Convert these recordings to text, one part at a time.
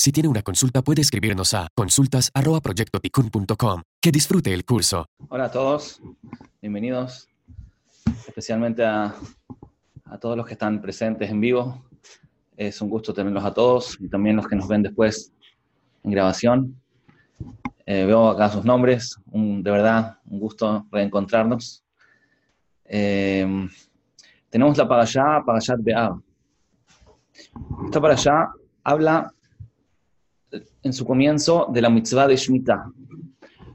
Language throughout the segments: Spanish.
Si tiene una consulta puede escribirnos a consultas@proyectoticun.com. Que disfrute el curso. Hola a todos, bienvenidos, especialmente a, todos los que están presentes en vivo. Es un gusto tenerlos a todos y también los que nos ven después en grabación. Eh, veo acá sus nombres, un- de verdad, un gusto reencontrarnos. Eh, tenemos la para allá, para allá Be'ab. Esta para allá habla eh, en su comienzo de la mitzvah de Shemitah.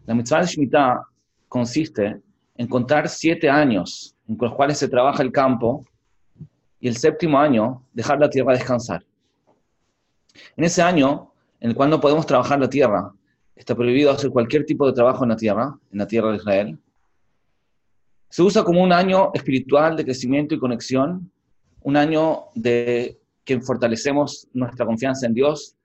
La mitzvah de Shemitah consiste en contar siete años en los cuales se trabaja el campo y el séptimo año dejar la tierra descansar. En ese año en el cual no podemos trabajar la tierra, está prohibido hacer cualquier tipo de trabajo en la tierra, en la tierra de Israel, se usa como un año espiritual de crecimiento y conexión, un año de que fortalecemos nuestra confianza en Dios,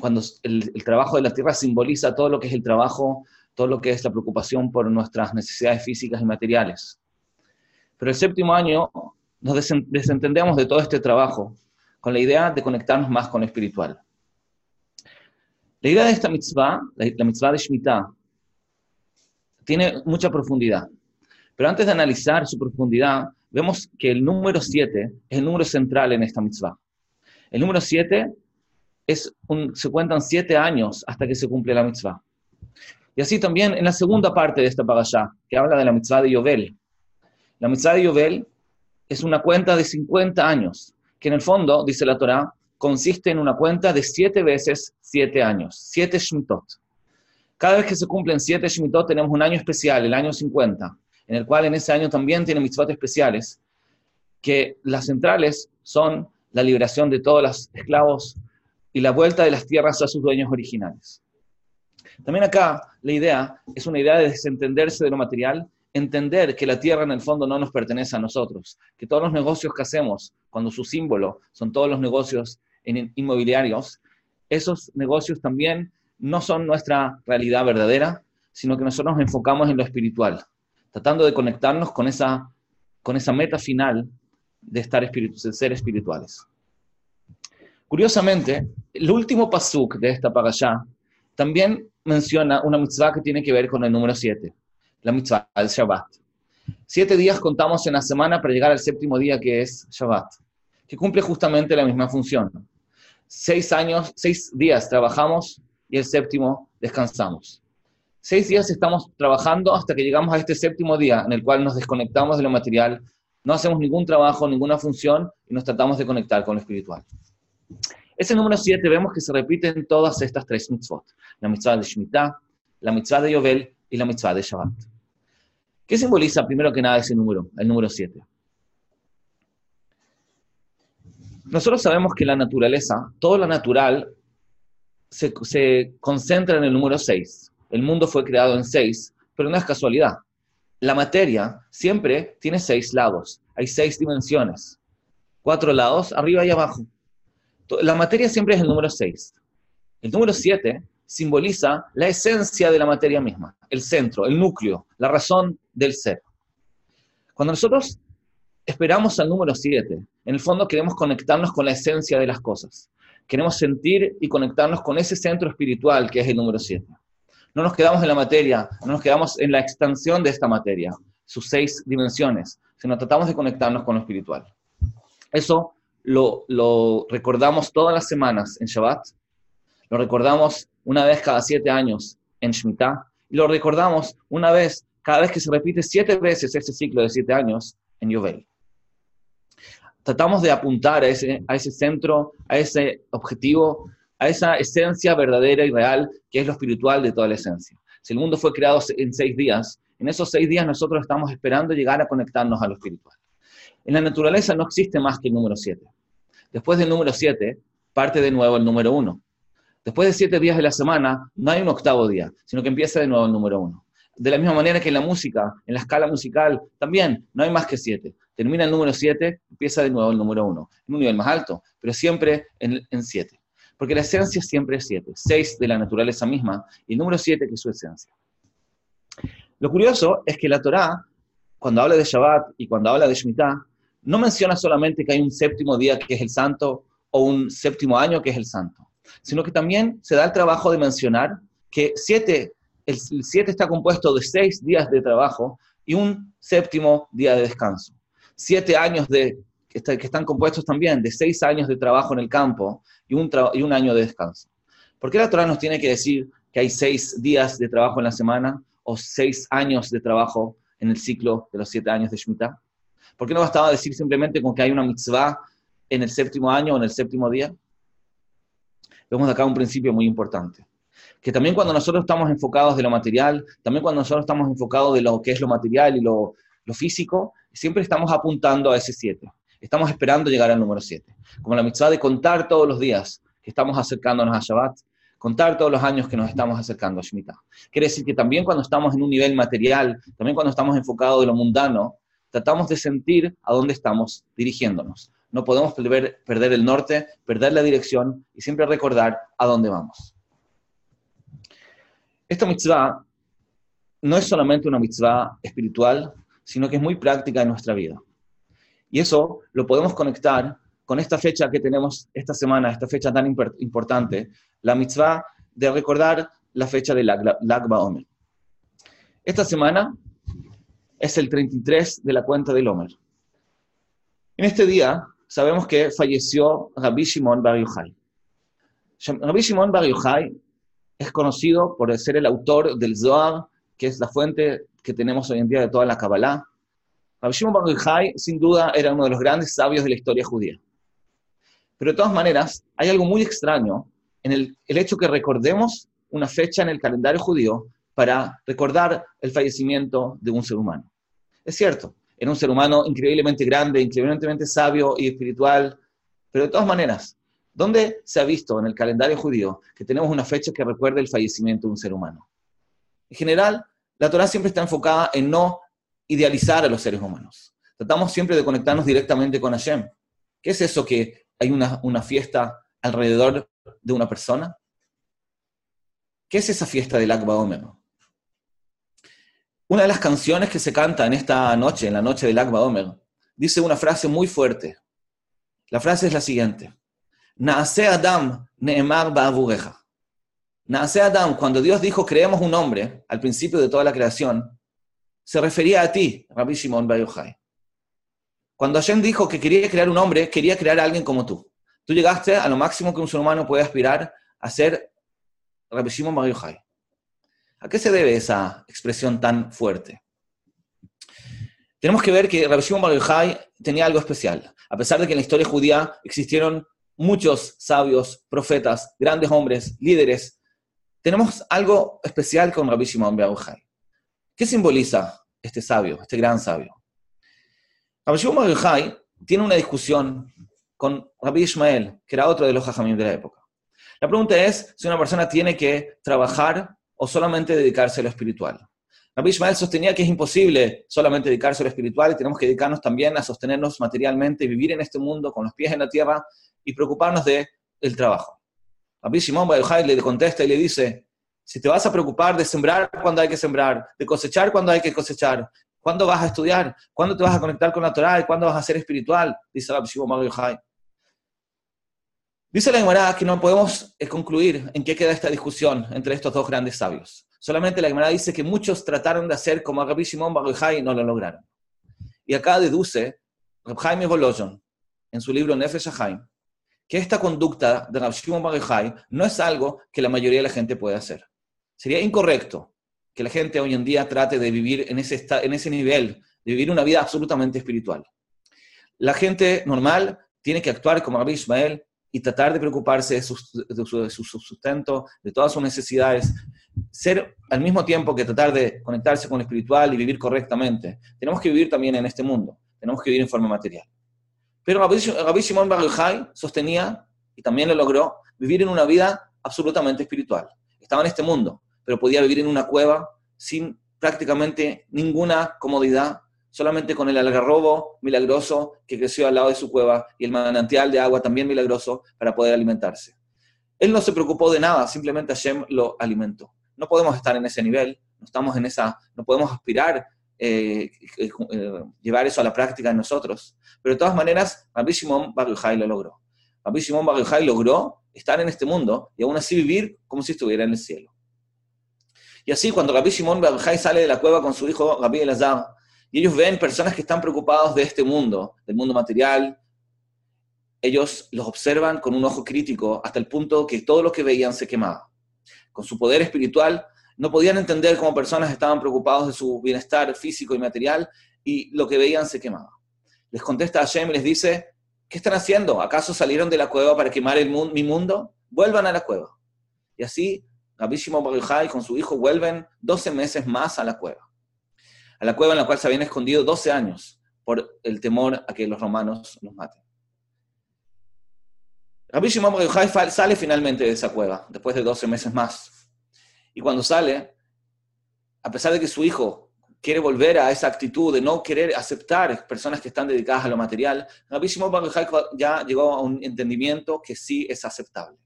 cuando el, trabajo de la tierra simboliza todo lo que es el trabajo, todo lo que es la preocupación por nuestras necesidades físicas y materiales. Pero el séptimo año nos desen- desentendemos de todo este trabajo con la idea de conectarnos más con lo espiritual. La idea de esta mitzvah, la, la mitzvah de Shemitah, tiene mucha profundidad. Pero antes de analizar su profundidad, vemos que el número 7 es el número central en esta mitzvah. El número 7 es un, se cuentan siete años hasta que se cumple la mitzvah. Y así también en la segunda parte de esta parashá, que habla de la mitzvah de Yovel. La mitzvah de Yovel es una cuenta de 50 años, que en el fondo, dice la Torá, consiste en una cuenta de siete veces siete años, siete Shmitot. Cada vez que se cumplen siete Shmitot tenemos un año especial, el año 50, en el cual en ese año también tiene mitzvot especiales, que las centrales son la liberación de todos los esclavos y la vuelta de las tierras a sus dueños originales. También acá la idea es una idea de desentenderse de lo material, entender que la tierra en el fondo no nos pertenece a nosotros, que todos los negocios que hacemos, cuando su símbolo son todos los negocios inmobiliarios, esos negocios también no son nuestra realidad verdadera, sino que nosotros nos enfocamos en lo espiritual, tratando de conectarnos con esa, con esa meta final de, estar espiritu- ser espirituales. Curiosamente, el último pasuk de esta parashá también menciona una mitzvah que tiene que ver con el número 7, la mitzvah del Shabbat. Siete días contamos en la semana para llegar al séptimo día que es Shabbat, que cumple justamente la misma función. Seis años, seis días trabajamos y el séptimo descansamos. Seis días estamos trabajando hasta que llegamos a este séptimo día en el cual nos desconectamos de lo material, no hacemos ningún trabajo, ninguna función y nos tratamos de conectar con lo espiritual. Ese número 7 vemos que se repite en todas estas tres mitzvot, la mitzvah de Shemitah, la mitzvah de Yovel y la mitzvah de Shabbat. ¿Qué simboliza primero que nada ese número, el número 7? Nosotros sabemos que la naturaleza, todo lo natural, se, se concentra en el número 6. El mundo fue creado en 6, pero no es casualidad. La materia siempre tiene seis lados, hay seis dimensiones, cuatro lados, arriba y abajo. La materia siempre es el número 6. El número 7 simboliza la esencia de la materia misma, el centro, el núcleo, la razón del ser. Cuando nosotros esperamos al número 7, en el fondo queremos conectarnos con la esencia de las cosas. Queremos sentir y conectarnos con ese centro espiritual que es el número 7. No nos quedamos en la materia, no nos quedamos en la expansión de esta materia, sus seis dimensiones, sino tratamos de conectarnos con lo espiritual. Eso lo, lo recordamos todas las semanas en Shabbat, lo recordamos una vez cada siete años en Shemitah, y lo recordamos una vez cada vez que se repite siete veces ese ciclo de siete años en Yovel. Tratamos de apuntar a ese, a ese centro, a ese objetivo, a esa esencia verdadera y real que es lo espiritual de toda la esencia. Si el mundo fue creado en seis días, en esos seis días nosotros estamos esperando llegar a conectarnos a lo espiritual. En la naturaleza no existe más que el número 7. Después del número 7, parte de nuevo el número 1. Después de siete días de la semana, no hay un octavo día, sino que empieza de nuevo el número 1. De la misma manera que en la música, en la escala musical, también no hay más que 7. Termina el número 7, empieza de nuevo el número 1. En un nivel más alto, pero siempre en 7. Porque la esencia siempre es 7. 6 de la naturaleza misma y el número 7 que es su esencia. Lo curioso es que la Torá cuando habla de Shabbat y cuando habla de Shemitah, no menciona solamente que hay un séptimo día que es el santo o un séptimo año que es el santo, sino que también se da el trabajo de mencionar que siete, el siete está compuesto de seis días de trabajo y un séptimo día de descanso. Siete años de, que, están compuestos también de seis años de trabajo en el campo y un, y un año de descanso. ¿Por qué la Torah nos tiene que decir que hay seis días de trabajo en la semana o seis años de trabajo en el ciclo de los siete años de Shemitah? ¿Por qué no bastaba decir simplemente con que hay una mitzvah en el séptimo año o en el séptimo día? Vemos acá un principio muy importante. Que también cuando nosotros estamos enfocados de lo material, también cuando nosotros estamos enfocados de lo que es lo material y lo, físico, siempre estamos apuntando a ese siete. Estamos esperando llegar al número siete. Como la mitzvah de contar todos los días que estamos acercándonos a Shabbat, contar todos los años que nos estamos acercando a Shemitah. Quiere decir que también cuando estamos en un nivel material, también cuando estamos enfocados de lo mundano, tratamos de sentir a dónde estamos dirigiéndonos. No podemos perder el norte, perder la dirección y siempre recordar a dónde vamos. Esta mitzvah no es solamente una mitzvah espiritual, sino que es muy práctica en nuestra vida. Y eso lo podemos conectar con esta fecha que tenemos esta semana, esta fecha tan importante, la mitzvah de recordar la fecha de Lag Baomer. Esta semana es el 33 de la cuenta del Omer. En este día sabemos que falleció Rabbi Shimon Bar Yochai. Rabbi Shimon Bar Yochai es conocido por ser el autor del Zohar, que es la fuente que tenemos hoy en día de toda la Kabbalah. Rabbi Shimon Bar Yochai, sin duda, era uno de los grandes sabios de la historia judía. Pero de todas maneras, hay algo muy extraño en el, hecho que recordemos una fecha en el calendario judío para recordar el fallecimiento de un ser humano. Es cierto, era un ser humano increíblemente grande, increíblemente sabio y espiritual, pero de todas maneras, ¿dónde se ha visto en el calendario judío que tenemos una fecha que recuerde el fallecimiento de un ser humano? En general, la Torah siempre está enfocada en no idealizar a los seres humanos. Tratamos siempre de conectarnos directamente con Hashem. ¿Qué es eso que hay una, una fiesta alrededor de una persona? ¿Qué es esa fiesta del Akba Omer? Una de las canciones que se canta en esta noche, en la noche del Akba Omer, dice una frase muy fuerte. La frase es la siguiente. Naase Adam neemar. Naase Adam, cuando Dios dijo creemos un hombre al principio de toda la creación, se refería a ti, Rabbi Shimon Bar Cuando Hashem dijo que quería crear un hombre, quería crear a alguien como tú. Tú llegaste a lo máximo que un ser humano puede aspirar a ser Rabbi Shimon Bar ¿A qué se debe esa expresión tan fuerte? Tenemos que ver que Rabbi Shimon Bar tenía algo especial. A pesar de que en la historia judía existieron muchos sabios, profetas, grandes hombres, líderes, tenemos algo especial con Rabbi Shimon Bar ¿Qué simboliza este sabio, este gran sabio? Rabbi Shimon Bar tiene una discusión con Rabbi Ismael, que era otro de los hajamim de la época. La pregunta es si una persona tiene que trabajar o solamente dedicarse a lo espiritual. Rabbi Ismael sostenía que es imposible solamente dedicarse a lo espiritual y tenemos que dedicarnos también a sostenernos materialmente, vivir en este mundo con los pies en la tierra y preocuparnos el trabajo. Rabbi Shimon le contesta y le dice, si te vas a preocupar de sembrar cuando hay que sembrar, de cosechar cuando hay que cosechar, ¿cuándo vas a estudiar? ¿Cuándo te vas a conectar con la Torah? ¿Cuándo vas a ser espiritual? Dice Rabbi Shimon Dice la Gemara que no podemos eh, concluir en qué queda esta discusión entre estos dos grandes sabios. Solamente la Gemara dice que muchos trataron de hacer como Rabbi Shimon Bar y no lo lograron. Y acá deduce Rabbi Jaime Bolojon, en su libro Nefesh Haim, que esta conducta de Rabbi Shimon Bar no es algo que la mayoría de la gente puede hacer. Sería incorrecto que la gente hoy en día trate de vivir en ese, nivel, de vivir una vida absolutamente espiritual. La gente normal tiene que actuar como Rabbi Ismael, y tratar de preocuparse de su, sustento, de todas sus necesidades, ser al mismo tiempo que tratar de conectarse con lo espiritual y vivir correctamente. Tenemos que vivir también en este mundo, tenemos que vivir en forma material. Pero Rabbi Shimon Bar sostenía, y también lo logró, vivir en una vida absolutamente espiritual. Estaba en este mundo, pero podía vivir en una cueva sin prácticamente ninguna comodidad, solamente con el algarrobo milagroso que creció al lado de su cueva y el manantial de agua también milagroso para poder alimentarse. Él no se preocupó de nada, simplemente Hashem lo alimentó. No podemos estar en ese nivel, no estamos en esa, no podemos aspirar eh, eh, llevar eso a la práctica en nosotros. Pero de todas maneras, Rabbi Shimon Bar lo logró. Rabbi Shimon Bar logró estar en este mundo y aún así vivir como si estuviera en el cielo. Y así, cuando Rabbi Shimon Bar Yochai sale de la cueva con su hijo Rabbi Elazar, y ellos ven personas que están preocupados de este mundo, del mundo material, ellos los observan con un ojo crítico hasta el punto que todo lo que veían se quemaba. Con su poder espiritual, no podían entender cómo personas estaban preocupados de su bienestar físico y material y lo que veían se quemaba. Les contesta Hashem y les dice, ¿qué están haciendo? ¿Acaso salieron de la cueva para quemar el mi mundo? Vuelvan a la cueva. Y así, Rabbi Shimon con su hijo vuelven 12 meses más a la cueva. A la cueva en la cual se habían escondido 12 años por el temor a que los romanos los maten. Rabbi Shimon sale finalmente de esa cueva, después de 12 meses más. Y cuando sale, a pesar de que su hijo quiere volver a esa actitud de no querer aceptar personas que están dedicadas a lo material, Rabbi Shimon ya llegó a un entendimiento que sí es aceptable.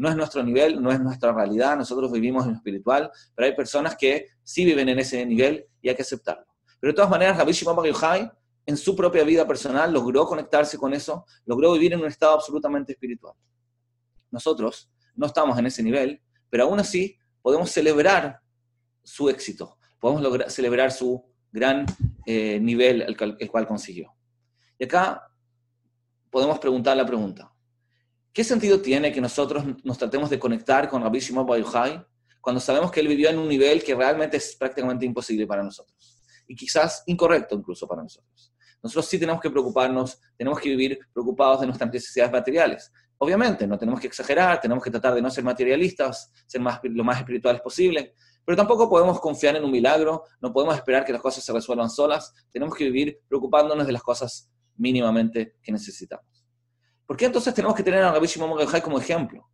No es nuestro nivel, no es nuestra realidad, nosotros vivimos en lo espiritual, pero hay personas que sí viven en ese nivel y hay que aceptarlo. Pero de todas maneras, Rabbi Shimon Bar en su propia vida personal logró conectarse con eso, logró vivir en un estado absolutamente espiritual. Nosotros no estamos en ese nivel, pero aún así podemos celebrar su éxito, podemos celebrar su gran eh, nivel el, cual consiguió. Y acá podemos preguntar la pregunta, ¿qué sentido tiene que nosotros nos tratemos de conectar con Rabbi Shimon Bar cuando sabemos que él vivió en un nivel que realmente es prácticamente imposible para nosotros? Y quizás incorrecto incluso para nosotros. Nosotros sí tenemos que preocuparnos, tenemos que vivir preocupados de nuestras necesidades materiales. Obviamente, no tenemos que exagerar, tenemos que tratar de no ser materialistas, ser más, lo más espirituales posible, pero tampoco podemos confiar en un milagro, no podemos esperar que las cosas se resuelvan solas, tenemos que vivir preocupándonos de las cosas mínimamente que necesitamos. ¿Por qué entonces tenemos que tener a Rabbi Shimon como ejemplo?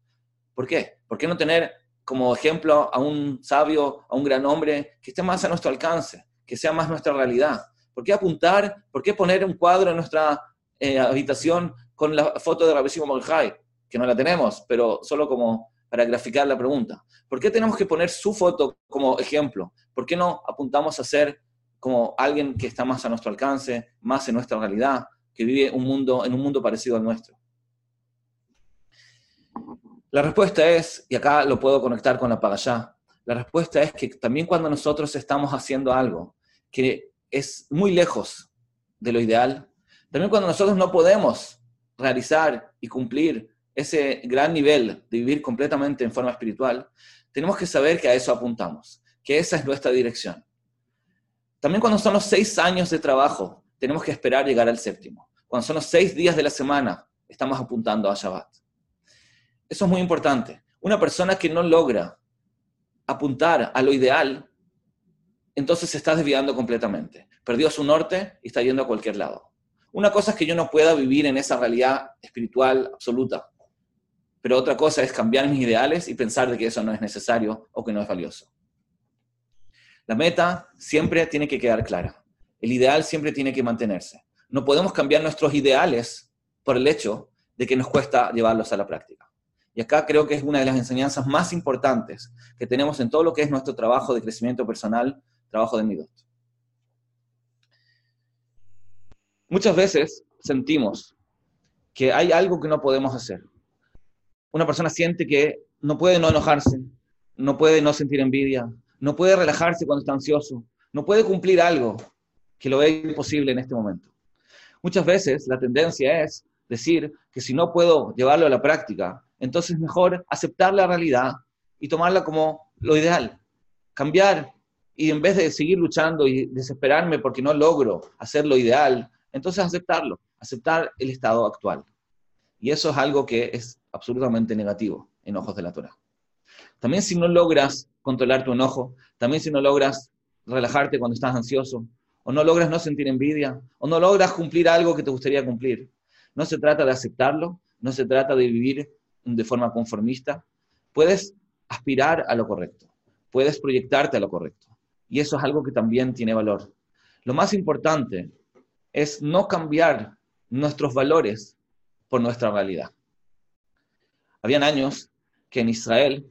¿Por qué? ¿Por qué no tener como ejemplo a un sabio, a un gran hombre que esté más a nuestro alcance, que sea más nuestra realidad? ¿Por qué apuntar? ¿Por qué poner un cuadro en nuestra eh, habitación con la foto de Rabbi Shimon Que no la tenemos, pero solo como para graficar la pregunta. ¿Por qué tenemos que poner su foto como ejemplo? ¿Por qué no apuntamos a ser como alguien que está más a nuestro alcance, más en nuestra realidad, que vive un mundo, en un mundo parecido al nuestro? La respuesta es, y acá lo puedo conectar con la allá, la respuesta es que también cuando nosotros estamos haciendo algo que es muy lejos de lo ideal. También cuando nosotros no podemos realizar y cumplir ese gran nivel de vivir completamente en forma espiritual, tenemos que saber que a eso apuntamos, que esa es nuestra dirección. También cuando son los seis años de trabajo, tenemos que esperar llegar al séptimo. Cuando son los seis días de la semana, estamos apuntando a Shabbat. Eso es muy importante. Una persona que no logra apuntar a lo ideal, entonces se está desviando completamente. Perdió su norte y está yendo a cualquier lado. Una cosa es que yo no pueda vivir en esa realidad espiritual absoluta, pero otra cosa es cambiar mis ideales y pensar de que eso no es necesario o que no es valioso. La meta siempre tiene que quedar clara. El ideal siempre tiene que mantenerse. No podemos cambiar nuestros ideales por el hecho de que nos cuesta llevarlos a la práctica. Y acá creo que es una de las enseñanzas más importantes que tenemos en todo lo que es nuestro trabajo de crecimiento personal trabajo de Midot. Muchas veces sentimos que hay algo que no podemos hacer. Una persona siente que no puede no enojarse, no puede no sentir envidia, no puede relajarse cuando está ansioso, no puede cumplir algo que lo ve imposible en este momento. Muchas veces la tendencia es decir que si no puedo llevarlo a la práctica, entonces mejor aceptar la realidad y tomarla como lo ideal, cambiar y en vez de seguir luchando y desesperarme porque no logro hacer lo ideal, entonces aceptarlo, aceptar el estado actual. Y eso es algo que es absolutamente negativo en ojos de la Torah. También si no logras controlar tu enojo, también si no logras relajarte cuando estás ansioso, o no logras no sentir envidia, o no logras cumplir algo que te gustaría cumplir, no se trata de aceptarlo, no se trata de vivir de forma conformista, puedes aspirar a lo correcto, puedes proyectarte a lo correcto. Y eso es algo que también tiene valor. Lo más importante es no cambiar nuestros valores por nuestra realidad. Habían años que en Israel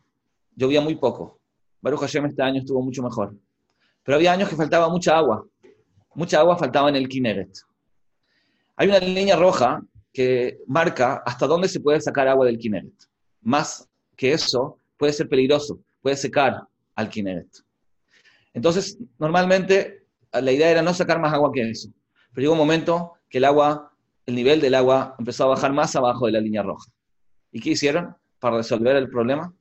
llovía muy poco. Baruch Hashem este año estuvo mucho mejor. Pero había años que faltaba mucha agua. mucha agua faltaba en el Kinneret. Hay una línea roja que marca hasta dónde se puede sacar agua del Kinneret. Más que eso, puede ser peligroso, puede secar al Kinneret. Entonces, normalmente la idea era no sacar más agua que eso. Pero llegó un momento que el agua, el nivel del agua empezó a bajar más abajo de la línea roja. ¿Y qué hicieron para resolver el problema?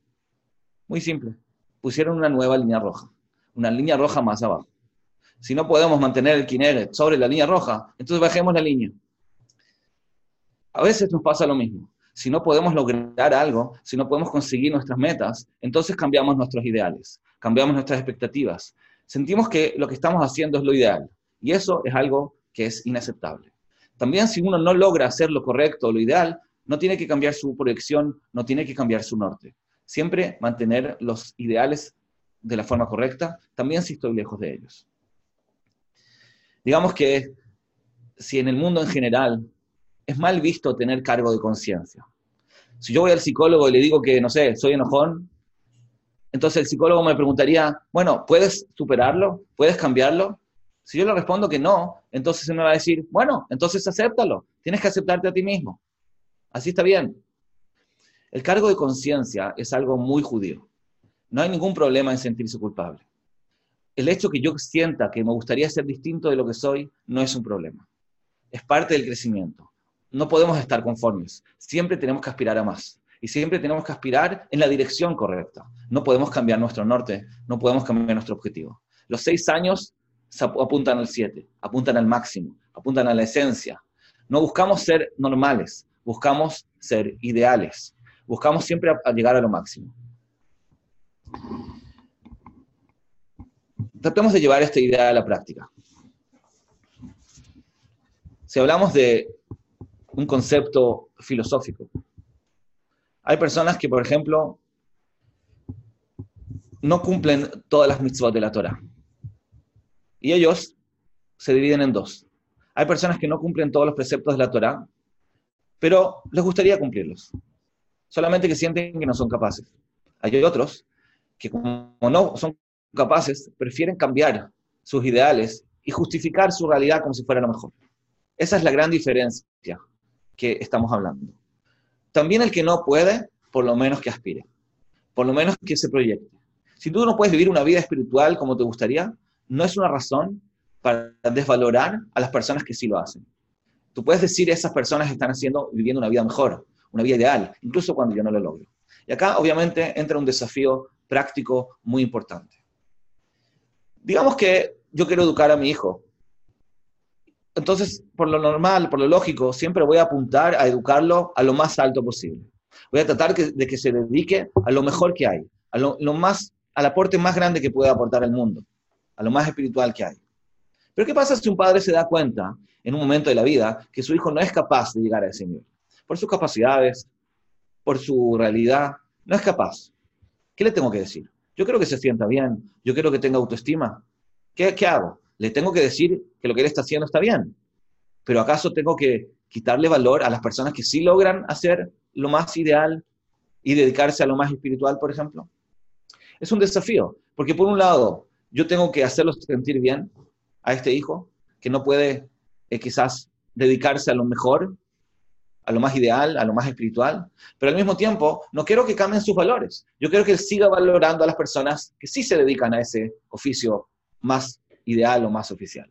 Muy simple. Pusieron una nueva línea roja. Una línea roja más abajo. Si no podemos mantener el Kineret sobre la línea roja, entonces bajemos la línea. A veces nos pasa lo mismo. Si no podemos lograr algo, si no podemos conseguir nuestras metas, entonces cambiamos nuestros ideales, cambiamos nuestras expectativas. Sentimos que lo que estamos haciendo es lo ideal. Y eso es algo que es inaceptable. También si uno no logra hacer lo correcto o lo ideal, no tiene que cambiar su proyección, no tiene que cambiar su norte. Siempre mantener los ideales de la forma correcta, también si estoy lejos de ellos. Digamos que si en el mundo en general es mal visto tener cargo de conciencia. Si yo voy al psicólogo y le digo que, no sé, soy enojón, entonces el psicólogo me preguntaría, bueno, ¿puedes superarlo? ¿Puedes cambiarlo? Si yo le respondo que no, entonces él me va a decir, bueno, entonces acéptalo, tienes que aceptarte a ti mismo. Así está bien. El cargo de conciencia es algo muy judío. No hay ningún problema en sentirse culpable. El hecho que yo sienta que me gustaría ser distinto de lo que soy no es un problema. Es parte del crecimiento. No podemos estar conformes. Siempre tenemos que aspirar a más. Y siempre tenemos que aspirar en la dirección correcta. No podemos cambiar nuestro norte, no podemos cambiar nuestro objetivo. Los seis años apuntan al 7, apuntan al máximo, apuntan a la esencia. No buscamos ser normales, buscamos ser ideales. Buscamos siempre llegar a lo máximo. Tratemos de llevar esta idea a la práctica. Si hablamos de un concepto filosófico, hay personas que, por ejemplo, no cumplen todas las mitzvot de la Torah. Y ellos se dividen en dos. Hay personas que no cumplen todos los preceptos de la Torah, pero les gustaría cumplirlos. Solamente que sienten que no son capaces. Hay otros que como no son capaces, prefieren cambiar sus ideales y justificar su realidad como si fuera lo mejor. Esa es la gran diferencia que estamos hablando. También el que no puede, por lo menos que aspire, por lo menos que se proyecte. Si tú no puedes vivir una vida espiritual como te gustaría, no es una razón para desvalorar a las personas que sí lo hacen. Tú puedes decir esas personas están haciendo, viviendo una vida mejor, una vida ideal, incluso cuando yo no lo logro. Y acá obviamente entra un desafío práctico muy importante. Digamos que yo quiero educar a mi hijo. Entonces, por lo normal, por lo lógico, siempre voy a apuntar a educarlo a lo más alto posible. Voy a tratar de que se dedique a lo mejor que hay, a lo, más, al aporte más grande que puede aportar al mundo a lo más espiritual que hay. Pero ¿qué pasa si un padre se da cuenta en un momento de la vida que su hijo no es capaz de llegar a ese nivel? Por sus capacidades, por su realidad, no es capaz. ¿Qué le tengo que decir? Yo quiero que se sienta bien, yo quiero que tenga autoestima. ¿Qué, ¿Qué hago? Le tengo que decir que lo que él está haciendo está bien. Pero ¿acaso tengo que quitarle valor a las personas que sí logran hacer lo más ideal y dedicarse a lo más espiritual, por ejemplo? Es un desafío, porque por un lado yo tengo que hacerlo sentir bien a este hijo, que no puede eh, quizás dedicarse a lo mejor, a lo más ideal, a lo más espiritual, pero al mismo tiempo no quiero que cambien sus valores. Yo quiero que él siga valorando a las personas que sí se dedican a ese oficio más ideal o más oficial.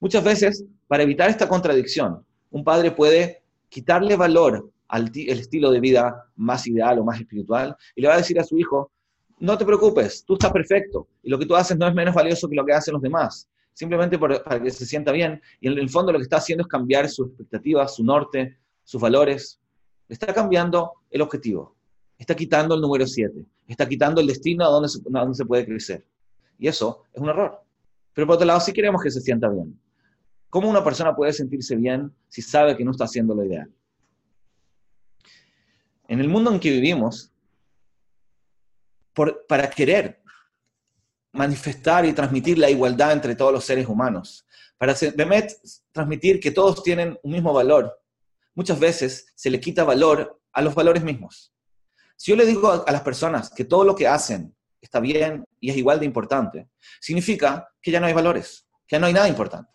Muchas veces, para evitar esta contradicción, un padre puede quitarle valor al estilo de vida más ideal o más espiritual y le va a decir a su hijo, no te preocupes, tú estás perfecto y lo que tú haces no es menos valioso que lo que hacen los demás, simplemente para que se sienta bien y en el fondo lo que está haciendo es cambiar su expectativa, su norte, sus valores, está cambiando el objetivo, está quitando el número 7, está quitando el destino a donde, se, a donde se puede crecer. Y eso es un error. Pero por otro lado, sí queremos que se sienta bien. ¿Cómo una persona puede sentirse bien si sabe que no está haciendo lo ideal? En el mundo en que vivimos, para querer manifestar y transmitir la igualdad entre todos los seres humanos, para transmitir que todos tienen un mismo valor, muchas veces se le quita valor a los valores mismos. Si yo le digo a, las personas que todo lo que hacen está bien y es igual de importante, significa que ya no hay valores, que no hay nada importante.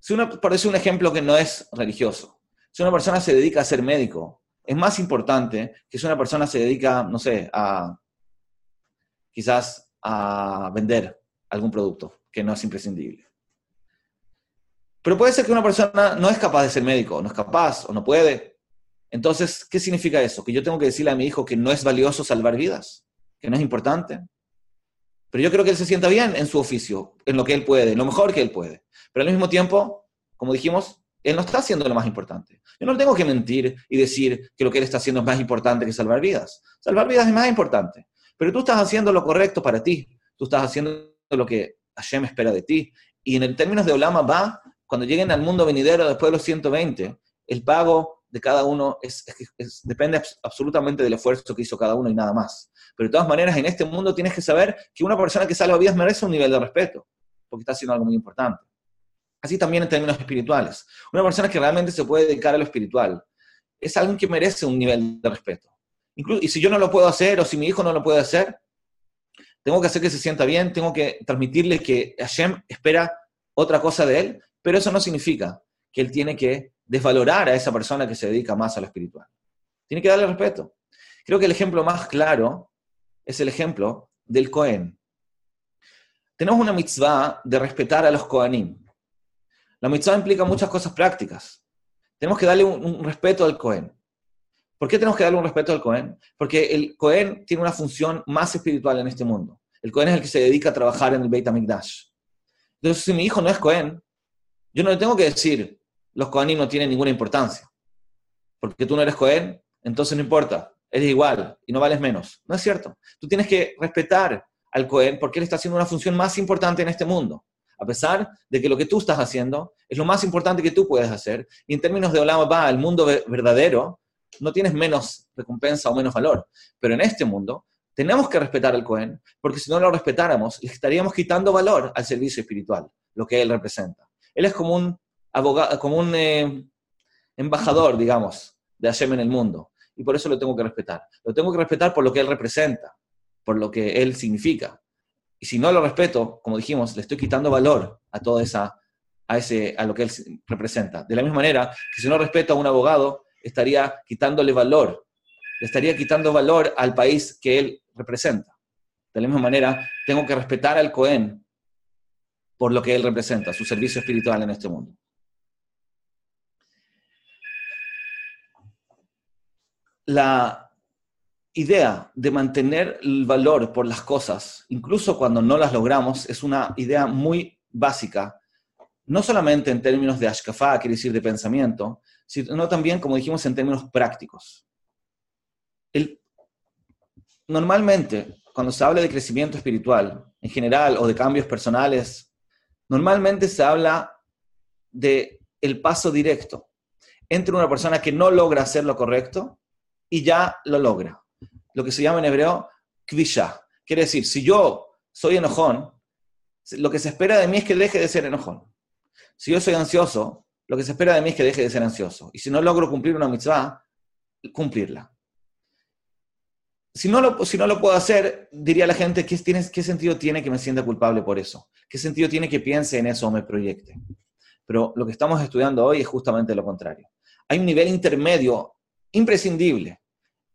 Si una, por un ejemplo que no es religioso. Si una persona se dedica a ser médico, es más importante que si una persona se dedica, no sé, a quizás a vender algún producto que no es imprescindible. Pero puede ser que una persona no es capaz de ser médico, no es capaz o no puede. Entonces, ¿qué significa eso? Que yo tengo que decirle a mi hijo que no es valioso salvar vidas, que no es importante. Pero yo creo que él se sienta bien en su oficio, en lo que él puede, lo mejor que él puede. Pero al mismo tiempo, como dijimos, él no está haciendo lo más importante. Yo no tengo que mentir y decir que lo que él está haciendo es más importante que salvar vidas. Salvar vidas es más importante. Pero tú estás haciendo lo correcto para ti. Tú estás haciendo lo que Hashem espera de ti. Y en el términos de Olama va, cuando lleguen al mundo venidero después de los 120, el pago de cada uno es, depende absolutamente del esfuerzo que hizo cada uno y nada más. Pero de todas maneras, en este mundo tienes que saber que una persona que salva vidas merece un nivel de respeto, porque está haciendo algo muy importante. Así también en términos espirituales. Una persona que realmente se puede dedicar a lo espiritual es alguien que merece un nivel de respeto. Incluso, y si yo no lo puedo hacer o si mi hijo no lo puede hacer, tengo que hacer que se sienta bien, tengo que transmitirle que Hashem espera otra cosa de él, pero eso no significa que él tiene que desvalorar a esa persona que se dedica más a lo espiritual. Tiene que darle respeto. Creo que el ejemplo más claro es el ejemplo del Cohen. Tenemos una mitzvah de respetar a los Kohanim. La mitzvah implica muchas cosas prácticas. Tenemos que darle un, respeto al Cohen. ¿Por qué tenemos que darle un respeto al Cohen? Porque el Cohen tiene una función más espiritual en este mundo. El Cohen es el que se dedica a trabajar en el Beit HaMikdash. Entonces, si mi hijo no es Cohen, yo no le tengo que decir, los Kohanim no tienen ninguna importancia. Porque tú no eres Cohen, entonces no importa, eres igual y no vales menos. No es cierto. Tú tienes que respetar al Cohen porque él está haciendo una función más importante en este mundo. A pesar de que lo que tú estás haciendo es lo más importante que tú puedes hacer. Y en términos de Olam va al mundo verdadero, no tienes menos recompensa o menos valor. Pero en este mundo tenemos que respetar al Cohen, porque si no lo respetáramos, estaríamos quitando valor al servicio espiritual, lo que él representa. Él es como un abogado, como un eh, embajador, digamos, de Hashem en el mundo. Y por eso lo tengo que respetar. Lo tengo que respetar por lo que él representa, por lo que él significa. Y si no lo respeto, como dijimos, le estoy quitando valor a toda esa, a, ese, a lo que él representa. De la misma manera que si no respeto a un abogado, estaría quitándole valor, le estaría quitando valor al país que él representa. De la misma manera, tengo que respetar al Cohen por lo que él representa, su servicio espiritual en este mundo. La idea de mantener el valor por las cosas, incluso cuando no las logramos, es una idea muy básica, no solamente en términos de ashkafá, quiere decir de pensamiento, sino también, como dijimos, en términos prácticos. normalmente, cuando se habla de crecimiento espiritual en general o de cambios personales, normalmente se habla de el paso directo entre una persona que no logra hacer lo correcto y ya lo logra. Lo que se llama en hebreo kvisha. Quiere decir, si yo soy enojón, lo que se espera de mí es que deje de ser enojón. Si yo soy ansioso, lo que se espera de mí es que deje de ser ansioso. Y si no logro cumplir una mitzvah, cumplirla. Si no, lo, si no lo puedo hacer, diría la gente, ¿qué, ¿qué sentido tiene que me sienta culpable por eso? ¿Qué sentido tiene que piense en eso o me proyecte? Pero lo que estamos estudiando hoy es justamente lo contrario. Hay un nivel intermedio imprescindible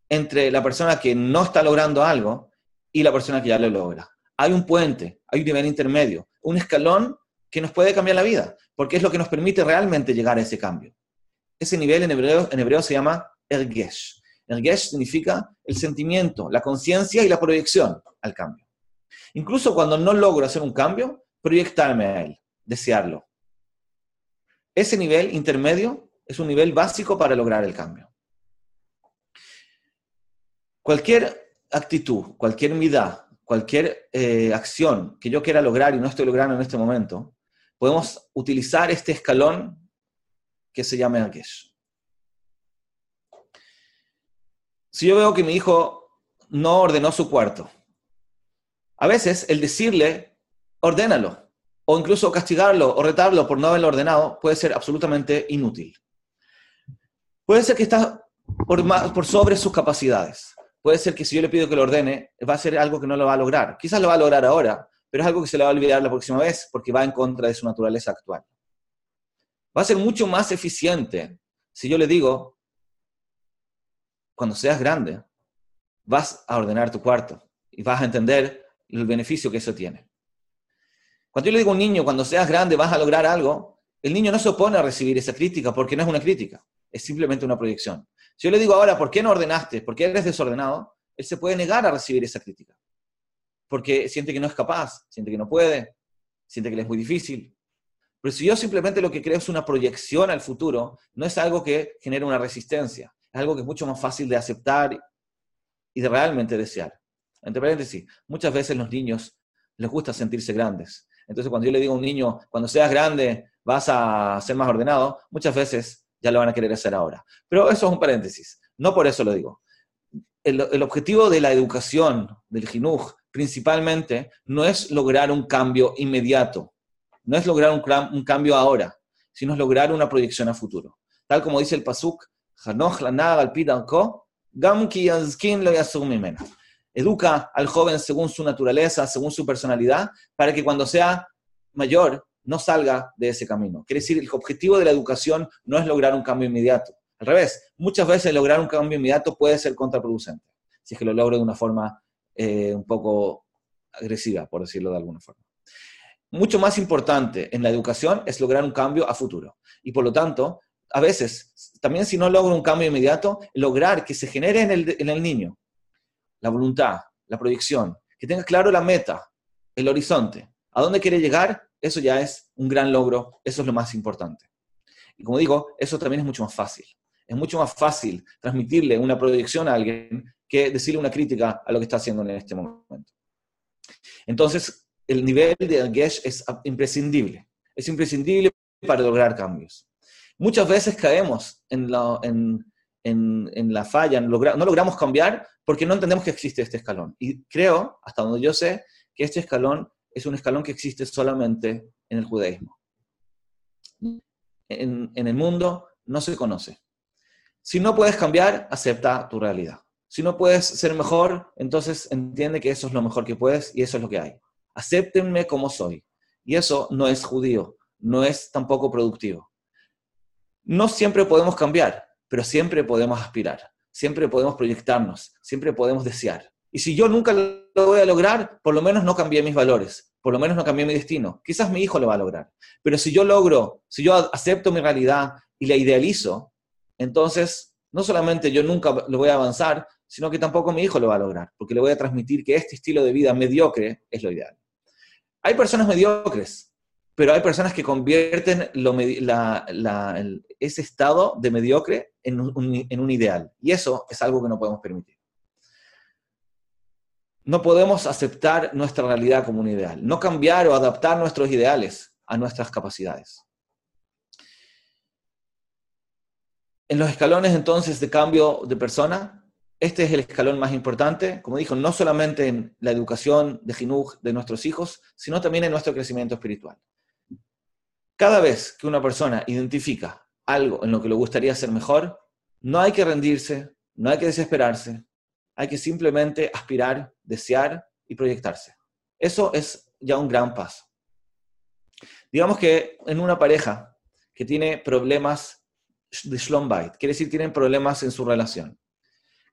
entre la persona que no está logrando algo y la persona que ya lo logra. Hay un puente, hay un nivel intermedio, un escalón que nos puede cambiar la vida, porque es lo que nos permite realmente llegar a ese cambio. Ese nivel en hebreo, en hebreo se llama ergesh. Ergesh significa el sentimiento, la conciencia y la proyección al cambio. Incluso cuando no logro hacer un cambio, proyectarme a él, desearlo. Ese nivel intermedio es un nivel básico para lograr el cambio. Cualquier actitud, cualquier midá, cualquier eh, acción que yo quiera lograr y no estoy logrando en este momento, podemos utilizar este escalón que se llama Akesh. Si yo veo que mi hijo no ordenó su cuarto, a veces el decirle, ordénalo, o incluso castigarlo o retarlo por no haberlo ordenado, puede ser absolutamente inútil. Puede ser que está por sobre sus capacidades puede ser que si yo le pido que lo ordene, va a ser algo que no lo va a lograr. Quizás lo va a lograr ahora, pero es algo que se le va a olvidar la próxima vez porque va en contra de su naturaleza actual. Va a ser mucho más eficiente si yo le digo, cuando seas grande, vas a ordenar tu cuarto y vas a entender el beneficio que eso tiene. Cuando yo le digo a un niño, cuando seas grande vas a lograr algo, el niño no se opone a recibir esa crítica porque no es una crítica, es simplemente una proyección. Si yo le digo ahora, ¿por qué no ordenaste? ¿Por qué eres desordenado? Él se puede negar a recibir esa crítica. Porque siente que no es capaz, siente que no puede, siente que le es muy difícil. Pero si yo simplemente lo que creo es una proyección al futuro, no es algo que genere una resistencia, es algo que es mucho más fácil de aceptar y de realmente desear. Entre paréntesis, muchas veces los niños les gusta sentirse grandes. Entonces, cuando yo le digo a un niño, cuando seas grande vas a ser más ordenado, muchas veces ya lo van a querer hacer ahora. Pero eso es un paréntesis, no por eso lo digo. El, objetivo de la educación, del jinuj, principalmente, no es lograr un cambio inmediato, no es lograr un, cambio ahora, sino es lograr una proyección a futuro. Tal como dice el Pasuk, Educa al joven según su naturaleza, según su personalidad, para que cuando sea mayor no salga de ese camino. Quiere decir, el objetivo de la educación no es lograr un cambio inmediato. Al revés, muchas veces lograr un cambio inmediato puede ser contraproducente, si es que lo logro de una forma eh, un poco agresiva, por decirlo de alguna forma. Mucho más importante en la educación es lograr un cambio a futuro. Y por lo tanto, a veces, también si no logro un cambio inmediato, lograr que se genere en el, en el niño la voluntad, la proyección, que tenga claro la meta, el horizonte, a dónde quiere llegar eso ya es un gran logro, eso es lo más importante. Y como digo, eso también es mucho más fácil. Es mucho más fácil transmitirle una proyección a alguien que decirle una crítica a lo que está haciendo en este momento. Entonces, el nivel de Gesh es imprescindible. Es imprescindible para lograr cambios. Muchas veces caemos en la, en, la falla, no logramos cambiar porque no entendemos que existe este escalón. Y creo, hasta donde yo sé, que este escalón es un escalón que existe solamente en el judaísmo. En, el mundo no se conoce. Si no puedes cambiar, acepta tu realidad. Si no puedes ser mejor, entonces entiende que eso es lo mejor que puedes y eso es lo que hay. Acéptenme como soy. Y eso no es judío, no es tampoco productivo. No siempre podemos cambiar, pero siempre podemos aspirar, siempre podemos proyectarnos, siempre podemos desear. Y si yo nunca lo voy a lograr, por lo menos no cambié mis valores, por lo menos no cambié mi destino. Quizás mi hijo lo va a lograr. Pero si yo logro, si yo acepto mi realidad y la idealizo, entonces no solamente yo nunca lo voy a avanzar, sino que tampoco mi hijo lo va a lograr, porque le voy a transmitir que este estilo de vida mediocre es lo ideal. Hay personas mediocres, pero hay personas que convierten ese estado de mediocre en un ideal. Y eso es algo que no podemos permitir no podemos aceptar nuestra realidad como un ideal, no cambiar o adaptar nuestros ideales a nuestras capacidades. En los escalones entonces de cambio de persona, este es el escalón más importante, como dijo, no solamente en la educación de Jinuj de nuestros hijos, sino también en nuestro crecimiento espiritual. Cada vez que una persona identifica algo en lo que le gustaría ser mejor, no hay que rendirse, no hay que desesperarse, hay que simplemente aspirar, desear y proyectarse. Eso es ya un gran paso. Digamos que en una pareja que tiene problemas de Schlombait, quiere decir tienen problemas en su relación.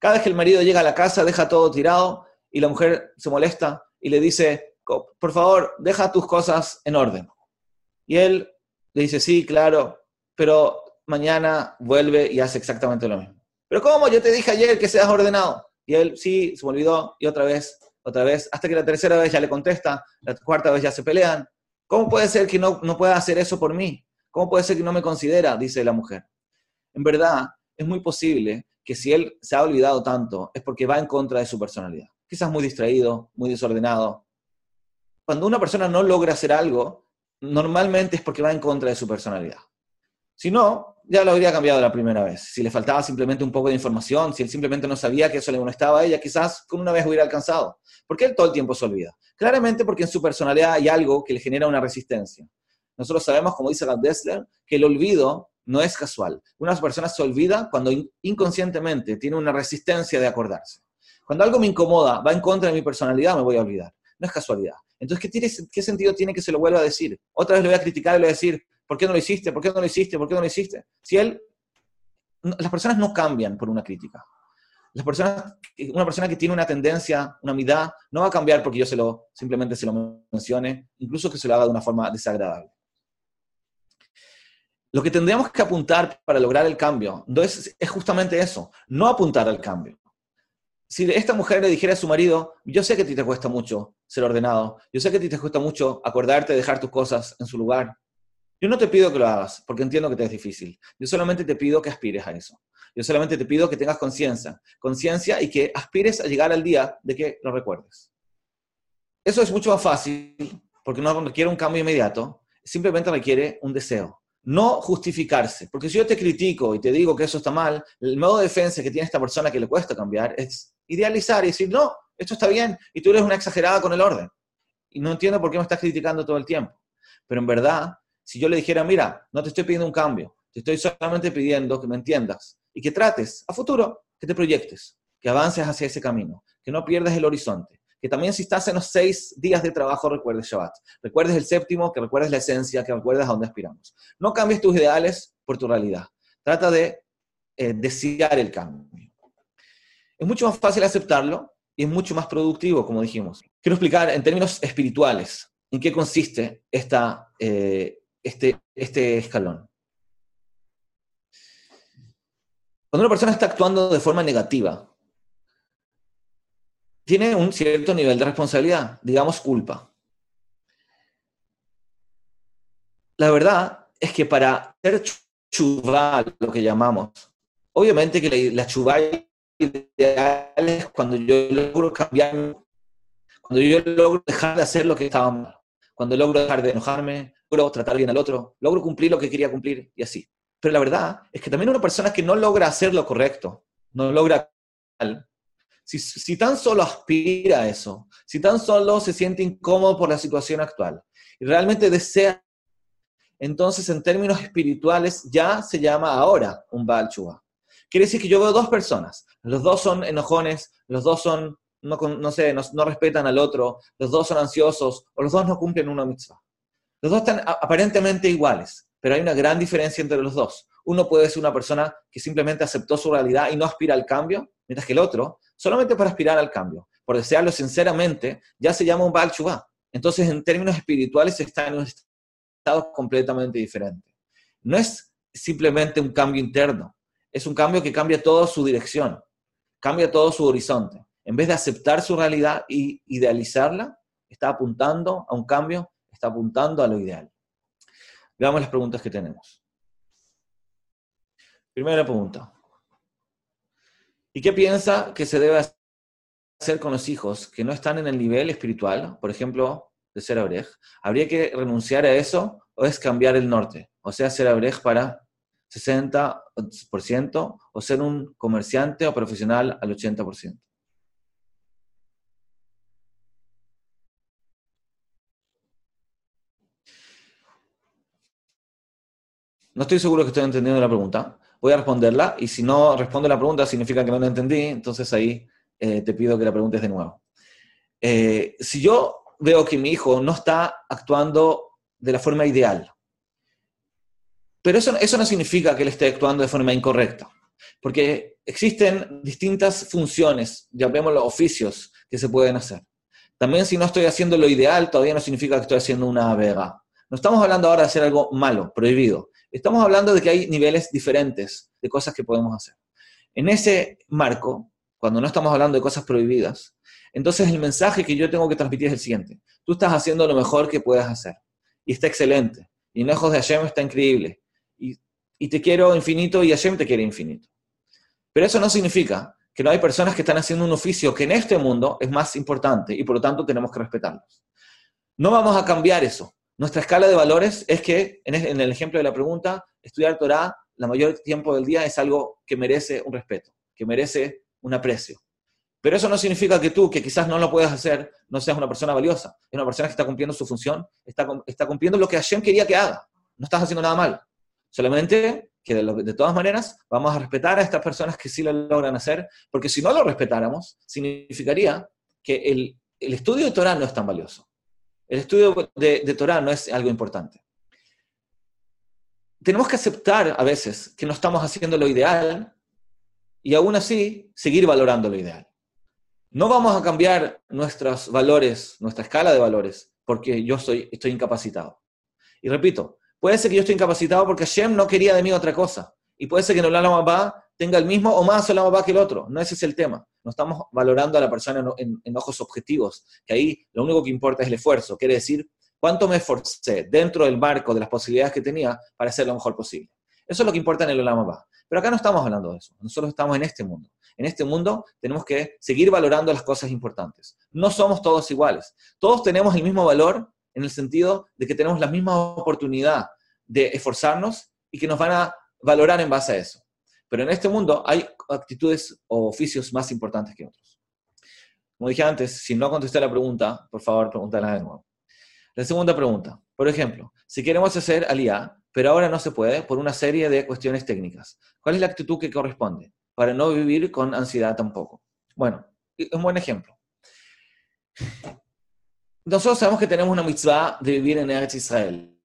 Cada vez que el marido llega a la casa, deja todo tirado y la mujer se molesta y le dice, por favor, deja tus cosas en orden. Y él le dice, sí, claro, pero mañana vuelve y hace exactamente lo mismo. Pero ¿cómo? Yo te dije ayer que seas ordenado. Y él, sí, se me olvidó, y otra vez, otra vez, hasta que la tercera vez ya le contesta, la cuarta vez ya se pelean. ¿Cómo puede ser que no, no pueda hacer eso por mí? ¿Cómo puede ser que no me considera? Dice la mujer. En verdad, es muy posible que si él se ha olvidado tanto, es porque va en contra de su personalidad. Quizás muy distraído, muy desordenado. Cuando una persona no logra hacer algo, normalmente es porque va en contra de su personalidad. Si no, ya lo habría cambiado la primera vez. Si le faltaba simplemente un poco de información, si él simplemente no sabía que eso le molestaba a ella, quizás con una vez hubiera alcanzado. ¿Por qué él todo el tiempo se olvida? Claramente porque en su personalidad hay algo que le genera una resistencia. Nosotros sabemos, como dice Gad Dessler, que el olvido no es casual. Una persona se olvida cuando inconscientemente tiene una resistencia de acordarse. Cuando algo me incomoda, va en contra de mi personalidad, me voy a olvidar. No es casualidad. Entonces, ¿qué, ¿qué sentido tiene que se lo vuelva a decir? Otra vez le voy a criticar y le voy a decir, ¿por qué no lo hiciste? ¿Por qué no lo hiciste? ¿Por qué no lo hiciste? Si él, las personas no cambian por una crítica. Las personas, una persona que tiene una tendencia, una mitad, no va a cambiar porque yo se lo, simplemente se lo mencione, incluso que se lo haga de una forma desagradable. Lo que tendríamos que apuntar para lograr el cambio es, es justamente eso, no apuntar al cambio. Si esta mujer le dijera a su marido, yo sé que a ti te cuesta mucho ser ordenado, yo sé que a ti te cuesta mucho acordarte de dejar tus cosas en su lugar, yo no te pido que lo hagas, porque entiendo que te es difícil. Yo solamente te pido que aspires a eso. Yo solamente te pido que tengas conciencia, conciencia y que aspires a llegar al día de que lo recuerdes. Eso es mucho más fácil, porque no requiere un cambio inmediato, simplemente requiere un deseo no justificarse. Porque si yo te critico y te digo que eso está mal, el modo de defensa que tiene esta persona que le cuesta cambiar es idealizar y decir, no, esto está bien y tú eres una exagerada con el orden. Y no entiendo por qué me estás criticando todo el tiempo. Pero en verdad, si yo le dijera, mira, no te estoy pidiendo un cambio, te estoy solamente pidiendo que me entiendas y que trates a futuro, que te proyectes, que avances hacia ese camino, que no pierdas el horizonte, que también si estás en los seis días de trabajo recuerdes Shabbat. Recuerdes el séptimo, que recuerdes la esencia, que recuerdes a dónde aspiramos. No cambies tus ideales por tu realidad. Trata de eh, desear el cambio. Es mucho más fácil aceptarlo y es mucho más productivo, como dijimos. Quiero explicar en términos espirituales en qué consiste esta, eh, este, este escalón. Cuando una persona está actuando de forma negativa, tiene un cierto nivel de responsabilidad, digamos culpa. La verdad es que para ser chubá, lo que llamamos, obviamente que la, chubá ideal es cuando yo logro cambiar, cuando yo logro dejar de hacer lo que estaba mal, cuando logro dejar de enojarme, logro tratar bien al otro, logro cumplir lo que quería cumplir y así. Pero la verdad es que también una persona que no logra hacer lo correcto, no logra si, tan solo aspira a eso, si tan solo se siente incómodo por la situación actual y realmente desea, entonces en términos espirituales ya se llama ahora un Baal Quiere decir que yo veo dos personas, los dos son enojones, los dos son, no, no sé, no, respetan al otro, los dos son ansiosos o los dos no cumplen una mitzvah. Los dos están aparentemente iguales, pero hay una gran diferencia entre los dos. Uno puede ser una persona que simplemente aceptó su realidad y no aspira al cambio, mientras que el otro solamente para aspirar al cambio, por desearlo sinceramente, ya se llama un Baal Entonces, en términos espirituales, está en un estado completamente diferente. No es simplemente un cambio interno, es un cambio que cambia toda su dirección, cambia todo su horizonte. En vez de aceptar su realidad y idealizarla, está apuntando a un cambio, está apuntando a lo ideal. Veamos las preguntas que tenemos. Primera pregunta. ¿Y qué piensa que se debe hacer con los hijos que no están en el nivel espiritual, por ejemplo, de ser abrej? ¿Habría que renunciar a eso o es cambiar el norte? O sea, ser abrej para 60% o ser un comerciante o profesional al 80%. No estoy seguro que estoy entendiendo la pregunta voy a responderla y si no responde la pregunta significa que no la entendí, entonces ahí eh, te pido que la preguntes de nuevo. Eh, si yo veo que mi hijo no está actuando de la forma ideal, pero eso, eso no significa que él esté actuando de forma incorrecta, porque existen distintas funciones, llamémoslo oficios, que se pueden hacer. También si no estoy haciendo lo ideal, todavía no significa que estoy haciendo una vega. No estamos hablando ahora de hacer algo malo, prohibido. Estamos hablando de que hay niveles diferentes de cosas que podemos hacer. En ese marco, cuando no estamos hablando de cosas prohibidas, entonces el mensaje que yo tengo que transmitir es el siguiente. Tú estás haciendo lo mejor que puedas hacer. Y está excelente. Y lejos de Hashem está increíble. Y, y te quiero infinito y Hashem te quiere infinito. Pero eso no significa que no hay personas que están haciendo un oficio que en este mundo es más importante y por lo tanto tenemos que respetarlos. No vamos a cambiar eso. Nuestra escala de valores es que, en el ejemplo de la pregunta, estudiar Torah la mayor tiempo del día es algo que merece un respeto, que merece un aprecio. Pero eso no significa que tú, que quizás no lo puedas hacer, no seas una persona valiosa. Es una persona que está cumpliendo su función, está, cumpliendo lo que Hashem quería que haga. No estás haciendo nada mal. Solamente que de, todas maneras vamos a respetar a estas personas que sí lo logran hacer, porque si no lo respetáramos, significaría que el, el estudio de Torah no es tan valioso. El estudio de, de Torah no es algo importante. Tenemos que aceptar a veces que no estamos haciendo lo ideal y aún así seguir valorando lo ideal. No vamos a cambiar nuestros valores, nuestra escala de valores, porque yo estoy, estoy incapacitado. Y repito, puede ser que yo esté incapacitado porque Hashem no quería de mí otra cosa. Y puede ser que el Olam Abba tenga el mismo o más Olam Abba que el otro. No ese es el tema. No estamos valorando a la persona en, ojos objetivos, que ahí lo único que importa es el esfuerzo. Quiere decir, cuánto me esforcé dentro del marco de las posibilidades que tenía para hacer lo mejor posible. Eso es lo que importa en el Olam Abba. Pero acá no estamos hablando de eso. Nosotros estamos en este mundo. En este mundo tenemos que seguir valorando las cosas importantes. No somos todos iguales. Todos tenemos el mismo valor en el sentido de que tenemos la misma oportunidad de esforzarnos y que nos van a valorar en base a eso. Pero en este mundo hay actitudes o oficios más importantes que otros. Como dije antes, si no contesté la pregunta, por favor, pregúntala de nuevo. La segunda pregunta, por ejemplo, si queremos hacer alía, pero ahora no se puede por una serie de cuestiones técnicas, ¿cuál es la actitud que corresponde? Para no vivir con ansiedad tampoco. Bueno, un buen ejemplo. Nosotros sabemos que tenemos una mitzvah de vivir en Eretz Israel.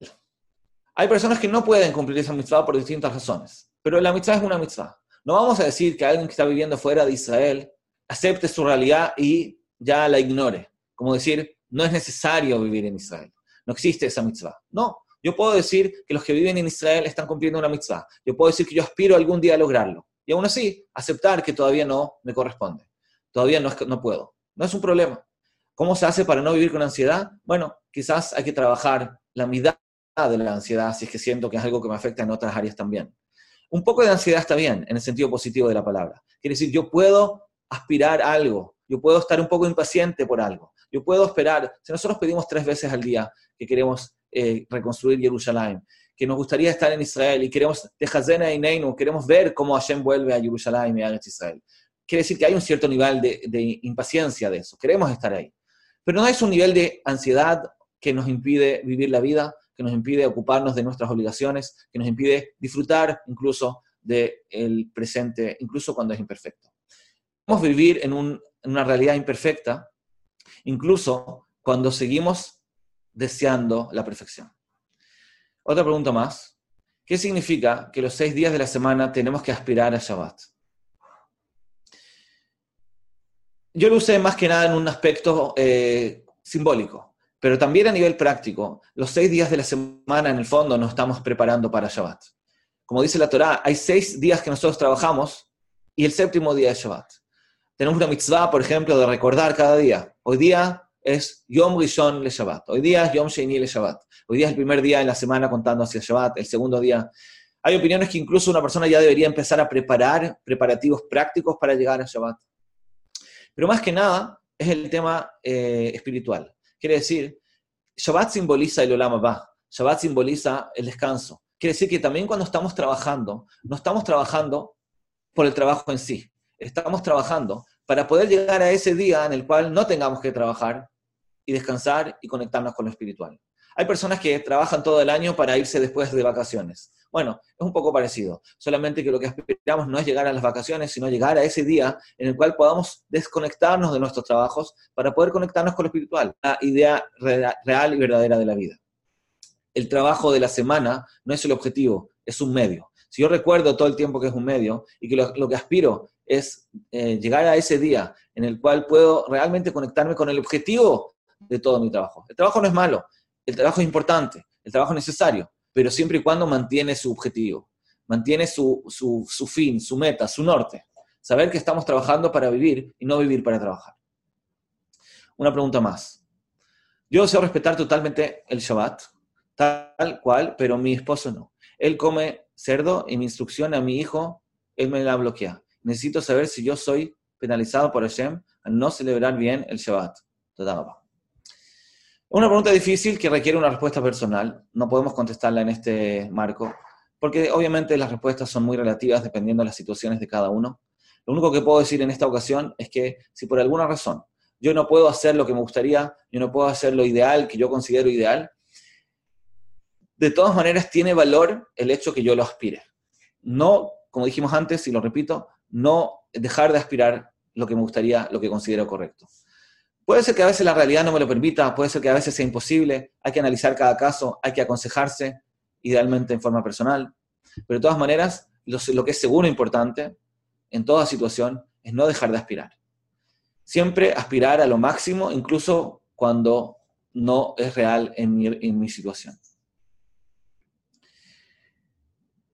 Hay personas que no pueden cumplir esa mitzvah por distintas razones, pero la mitzvah es una mitzvah. No vamos a decir que alguien que está viviendo fuera de Israel acepte su realidad y ya la ignore. Como decir, no es necesario vivir en Israel. No existe esa mitzvah. No, yo puedo decir que los que viven en Israel están cumpliendo una mitzvah. Yo puedo decir que yo aspiro algún día a lograrlo. Y aún así, aceptar que todavía no me corresponde. Todavía no, no puedo. No es un problema. ¿Cómo se hace para no vivir con ansiedad? Bueno, quizás hay que trabajar la mitad de la ansiedad si es que siento que es algo que me afecta en otras áreas también. Un poco de ansiedad está bien, en el sentido positivo de la palabra. Quiere decir, yo puedo aspirar a algo, yo puedo estar un poco impaciente por algo, yo puedo esperar. Si nosotros pedimos tres veces al día que queremos eh, reconstruir Jerusalén, que nos gustaría estar en Israel y queremos, Neinu, queremos ver cómo Hashem vuelve a Jerusalén y a Israel. Quiere decir que hay un cierto nivel de, de impaciencia de eso, queremos estar ahí. Pero no es un nivel de ansiedad que nos impide vivir la vida, que nos impide ocuparnos de nuestras obligaciones, que nos impide disfrutar incluso del presente, incluso cuando es imperfecto. Podemos vivir en, una realidad imperfecta, incluso cuando seguimos deseando la perfección. Otra pregunta más. ¿Qué significa que los seis días de la semana tenemos que aspirar a Shabbat? yo lo usé más que nada en un aspecto eh, simbólico, pero también a nivel práctico. Los seis días de la semana, en el fondo, nos estamos preparando para Shabbat. Como dice la Torá, hay seis días que nosotros trabajamos y el séptimo día es Shabbat. Tenemos una mitzvah, por ejemplo, de recordar cada día. Hoy día es Yom Rishon le Shabbat. Hoy día es Yom Sheni le Shabbat. Hoy día es el primer día en la semana contando hacia Shabbat. El segundo día. Hay opiniones que incluso una persona ya debería empezar a preparar preparativos prácticos para llegar a Shabbat. Pero más que nada es el tema eh, espiritual. Quiere decir, Shabbat simboliza el Olam Abba, Shabbat simboliza el descanso. Quiere decir que también cuando estamos trabajando, no estamos trabajando por el trabajo en sí, estamos trabajando para poder llegar a ese día en el cual no tengamos que trabajar y descansar y conectarnos con lo espiritual. Hay personas que trabajan todo el año para irse después de vacaciones. Bueno, es un poco parecido, solamente que lo que esperamos no es llegar a las vacaciones, sino llegar a ese día en el cual podamos desconectarnos de nuestros trabajos para poder conectarnos con lo espiritual, la idea real y verdadera de la vida. El trabajo de la semana no es el objetivo, es un medio. Si yo recuerdo todo el tiempo que es un medio y que lo, que aspiro es eh, llegar a ese día en el cual puedo realmente conectarme con el objetivo de todo mi trabajo. El trabajo no es malo, el trabajo es importante, el trabajo es necesario, pero siempre y cuando mantiene su objetivo, mantiene su, fin, su meta, su norte. Saber que estamos trabajando para vivir y no vivir para trabajar. Una pregunta más. Yo deseo respetar totalmente el Shabbat, tal cual, pero mi esposo no. Él come cerdo y mi instrucción a mi hijo, él me la bloquea. Necesito saber si yo soy penalizado por Hashem al no celebrar bien el Shabbat. Total. Una pregunta difícil que requiere una respuesta personal. No podemos contestarla en este marco, porque obviamente las respuestas son muy relativas dependiendo de las situaciones de cada uno. Lo único que puedo decir en esta ocasión es que si por alguna razón yo no puedo hacer lo que me gustaría, yo no puedo hacer lo ideal que yo considero ideal, de todas maneras tiene valor el hecho que yo lo aspire. No, como dijimos antes, y lo repito, no dejar de aspirar lo que me gustaría, lo que considero correcto Puede ser que a veces la realidad no me lo permita, puede ser que a veces sea imposible, hay que analizar cada caso, hay que aconsejarse, idealmente en forma personal, pero de todas maneras, lo, que es seguro e importante en toda situación es no dejar de aspirar. Siempre aspirar a lo máximo, incluso cuando no es real en mi, situación.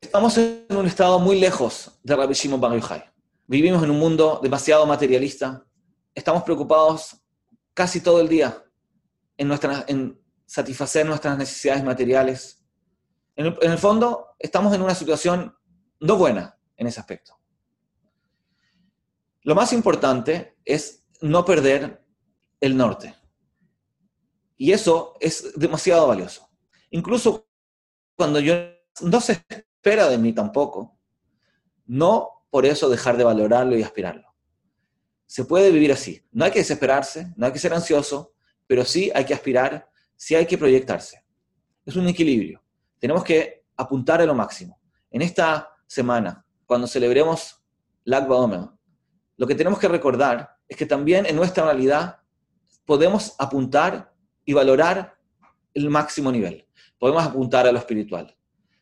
Estamos en un estado muy lejos de Rabbi Shimon Bar. Vivimos en un mundo demasiado materialista. Estamos preocupados casi todo el día en, en satisfacer nuestras necesidades materiales. En el, fondo, estamos en una situación no buena en ese aspecto. Lo más importante es no perder el norte. Y eso es demasiado valioso. Incluso cuando yo no se espera de mí tampoco, no por eso dejar de valorarlo y aspirarlo. Se puede vivir así. No hay que desesperarse, no hay que ser ansioso, pero sí hay que aspirar, sí hay que proyectarse. Es un equilibrio. Tenemos que apuntar a lo máximo. En esta semana, cuando celebremos Lag Omer, lo que tenemos que recordar es que también en nuestra realidad podemos apuntar y valorar el máximo nivel. Podemos apuntar a lo espiritual.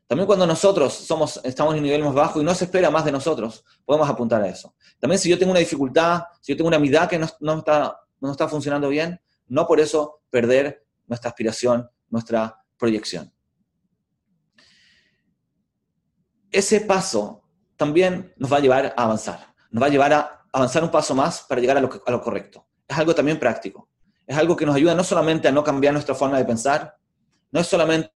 También cuando nosotros somos, estamos en un nivel más bajo y no se espera más de nosotros, podemos apuntar a eso. También si yo tengo una dificultad, si yo tengo una mitad que no, no, está, no está funcionando bien, no por eso perder nuestra aspiración, nuestra proyección. Ese paso también nos va a llevar a avanzar, nos va a llevar a avanzar un paso más para llegar a lo, a lo correcto. Es algo también práctico. Es algo que nos ayuda no solamente a no cambiar nuestra forma de pensar, no es solamente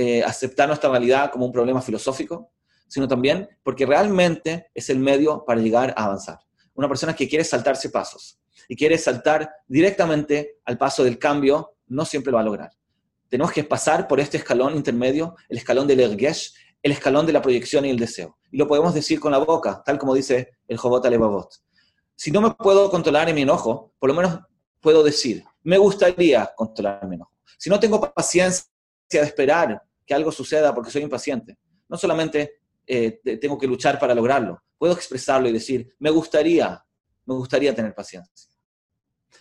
eh, aceptar nuestra realidad como un problema filosófico, sino también porque realmente es el medio para llegar a avanzar. Una persona que quiere saltarse pasos y quiere saltar directamente al paso del cambio, no siempre lo va a lograr. Tenemos que pasar por este escalón intermedio, el escalón del ergesh, el escalón de la proyección y el deseo. Y lo podemos decir con la boca, tal como dice el Jobot Alevavot. Si no me puedo controlar en mi enojo, por lo menos puedo decir, me gustaría controlar mi enojo. Si no tengo paciencia de esperar que algo suceda porque soy impaciente. No solamente eh, tengo que luchar para lograrlo, puedo expresarlo y decir, me gustaría, me gustaría tener paciencia.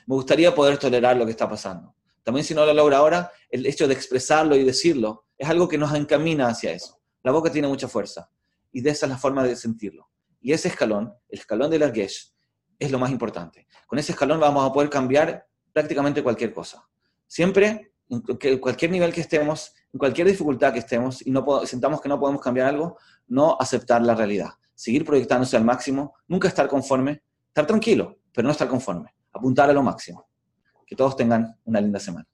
Me gustaría poder tolerar lo que está pasando. También si no lo logro ahora, el hecho de expresarlo y decirlo es algo que nos encamina hacia eso. La boca tiene mucha fuerza y de esa es la forma de sentirlo. Y ese escalón, el escalón del Argesh, es lo más importante. Con ese escalón vamos a poder cambiar prácticamente cualquier cosa. Siempre, en cualquier nivel que estemos, en cualquier dificultad que estemos y no sentamos que no podemos cambiar algo, no aceptar la realidad. Seguir proyectándose al máximo, nunca estar conforme, estar tranquilo, pero no estar conforme. Apuntar a lo máximo. Que todos tengan una linda semana.